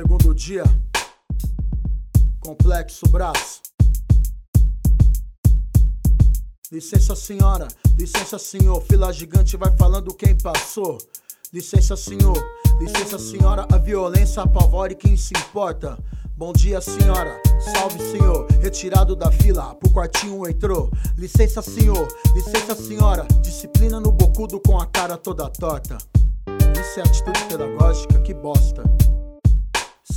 Segundo dia, complexo braço. Licença senhora, licença senhor, fila gigante vai falando quem passou. Licença senhor, licença senhora, a violência apavora quem se importa. Bom dia, senhora. Salve, senhor. Retirado da fila, pro quartinho entrou. Licença, senhor. Licença, senhora. Disciplina no bocudo com a cara toda torta. Isso é atitude pedagógica, que bosta.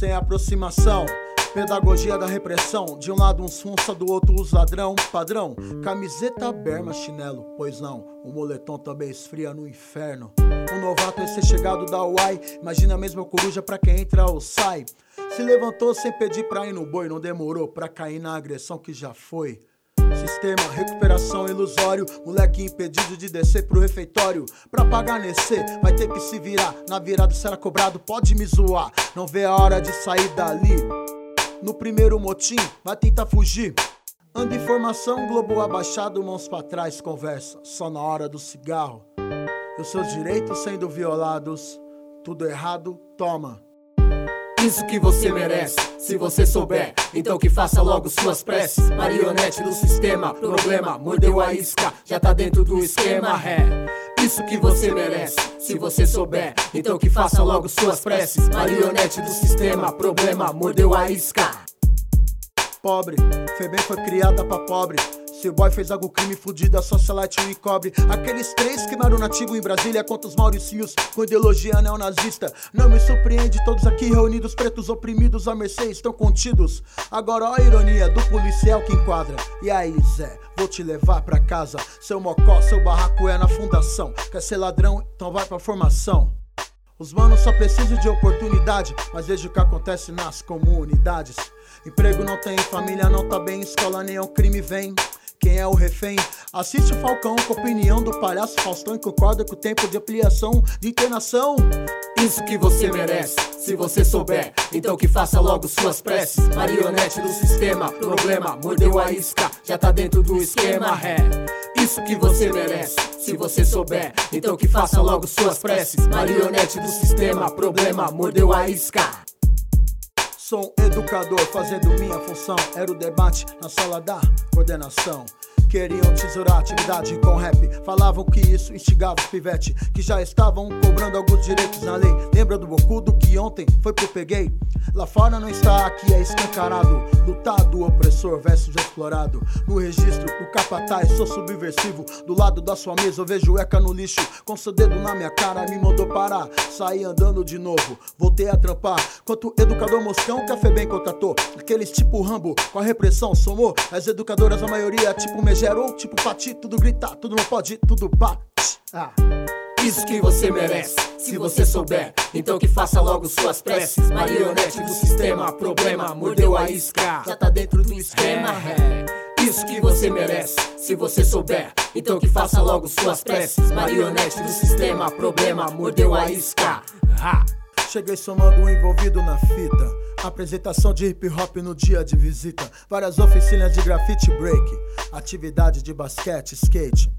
Sem aproximação. Pedagogia da repressão. De um lado uns funça, do outro os ladrão. Padrão, camiseta, berma, chinelo. Pois não, o moletom também esfria no inferno. Um novato recém-chegado da UAI. Imagina a mesma coruja pra quem entra ou sai. Se levantou sem pedir pra ir no boi, não demorou pra cair na agressão que já foi. Sistema, recuperação ilusório. Moleque impedido de descer pro refeitório. Pra pagar nesse, vai ter que se virar. Na virada será cobrado, pode me zoar. Não vê a hora de sair dali. No primeiro motim, vai tentar fugir. Anda informação, globo abaixado, mãos pra trás, conversa. Só na hora do cigarro. E os seus direitos sendo violados. Tudo errado, toma. Isso que você merece, se você souber. Então que faça logo suas preces. Marionete do sistema, problema, mordeu a isca, já tá dentro do esquema, é. Isso que você merece, se você souber. Então que faça logo suas preces. Marionete do sistema, problema, mordeu a isca. Pobre, Febem foi criada pra pobre. Se o boy fez algo crime fudido, a socialite o encobre. Aqueles três queimaram nativo em Brasília contra os mauricinhos com ideologia neonazista. Não me surpreende, todos aqui reunidos, pretos oprimidos à mercê estão contidos. Agora ó a ironia do policial que enquadra. E aí, Zé, vou te levar pra casa. Seu mocó, seu barraco é na fundação. Quer ser ladrão? Então vai pra formação. Os manos só precisam de oportunidade, mas veja o que acontece nas comunidades. Emprego não tem, família não tá bem, escola nem é um crime vem quem é o refém. Assiste o Falcão com a opinião do palhaço Faustão e concorda com o tempo de ampliação de internação. Isso que você merece, se você souber. Então que faça logo suas preces. Marionete do sistema, problema, mordeu a isca, já tá dentro do esquema, é. Isso que você merece, se você souber. Então que faça logo suas preces. Marionete do sistema, problema, mordeu a isca. Sou um educador fazendo minha função. Era o debate na sala da coordenação. Queriam tesourar atividade com rap. Falavam que isso instigava os pivete, que já estavam cobrando alguns direitos na lei. Lembra do bocudo que ontem foi pro peguei? Lá fora não está, aqui é escancarado. Lutar do opressor versus explorado. No registro o capataz, sou subversivo. Do lado da sua mesa eu vejo eca no lixo. Com seu dedo na minha cara, me mandou parar. Saí andando de novo, voltei a trampar. Quanto educador moscão, café bem contatou. Aqueles tipo Rambo, com a repressão somou. As educadoras, a maioria, tipo Mejão. 01, tipo pati, tudo grita, tudo não pode, tudo bate. Ah. Isso que você merece, se você souber, então que faça logo suas preces. Marionete do sistema, problema, mordeu a isca, já tá dentro do esquema. É. Isso que você merece, se você souber, então que faça logo suas preces. Marionete do sistema, problema, mordeu a isca. Ha. Cheguei somando um envolvido na fita. Apresentação de hip hop no dia de visita. Várias oficinas de grafite break. Atividade de basquete, skate.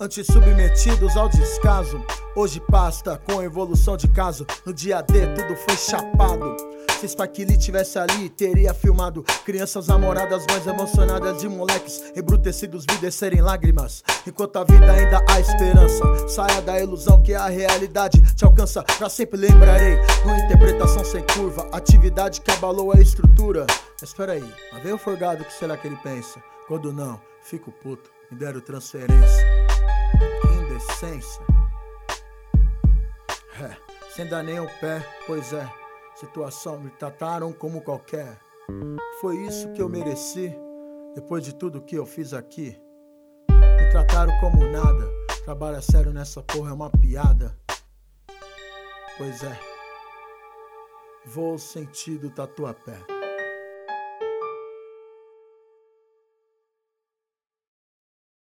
Antes submetidos ao descaso. Hoje pasta com evolução de caso. No dia D tudo foi chapado. Se Lee tivesse ali, teria filmado crianças namoradas mais emocionadas de moleques embrutecidos vi descerem lágrimas. Enquanto a vida ainda há esperança, saia da ilusão que a realidade te alcança. Pra sempre lembrarei, uma interpretação sem curva, atividade que abalou a estrutura. Mas espera aí, mas vem o forgado, que será que ele pensa? Quando não, fico puto, me deram transferência. Indecência. É, sem dar nem o pé, pois é situação, me trataram como qualquer. Foi isso que eu mereci, depois de tudo que eu fiz aqui. Me trataram como nada, trabalho sério nessa porra é uma piada. Pois é, vou sentido tatuapé.